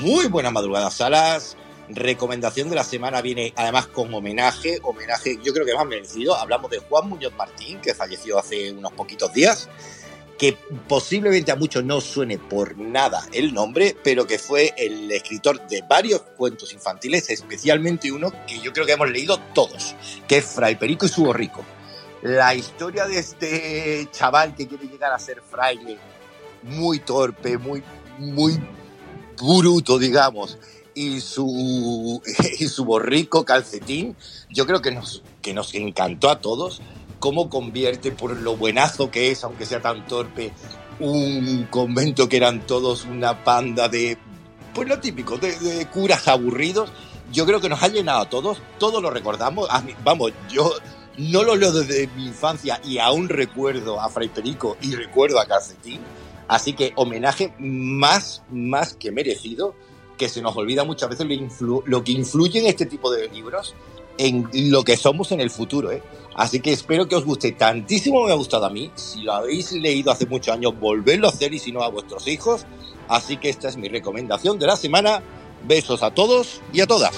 Muy buenas madrugadas, salas. Recomendación de la semana viene además con homenaje, homenaje yo creo que más merecido. Hablamos de Juan Muñoz Martín, que falleció hace unos poquitos días, que posiblemente a muchos no suene por nada el nombre, pero que fue el escritor de varios cuentos infantiles, especialmente uno que yo creo que hemos leído todos, que es Fray Perico y su borrico. La historia de este chaval que quiere llegar a ser fraile, muy torpe, muy, muy bruto, digamos, y su, y su borrico calcetín, yo creo que nos, que nos encantó a todos cómo convierte por lo buenazo que es, aunque sea tan torpe, un convento que eran todos una panda de, pues lo típico, de, curas aburridos. Yo creo que nos ha llenado a todos, todos lo recordamos. vamos, yo no lo leo desde mi infancia y aún recuerdo a Fray Perico y recuerdo a Calcetín. Así que homenaje más, más que merecido que se nos olvida muchas veces lo, que influye en este tipo de libros en lo que somos en el futuro. ¿eh? Así que espero que os guste tantísimo, me ha gustado a mí. Si lo habéis leído hace muchos años, volverlo a hacer y si no a vuestros hijos. Así que esta es mi recomendación de la semana. Besos a todos y a todas.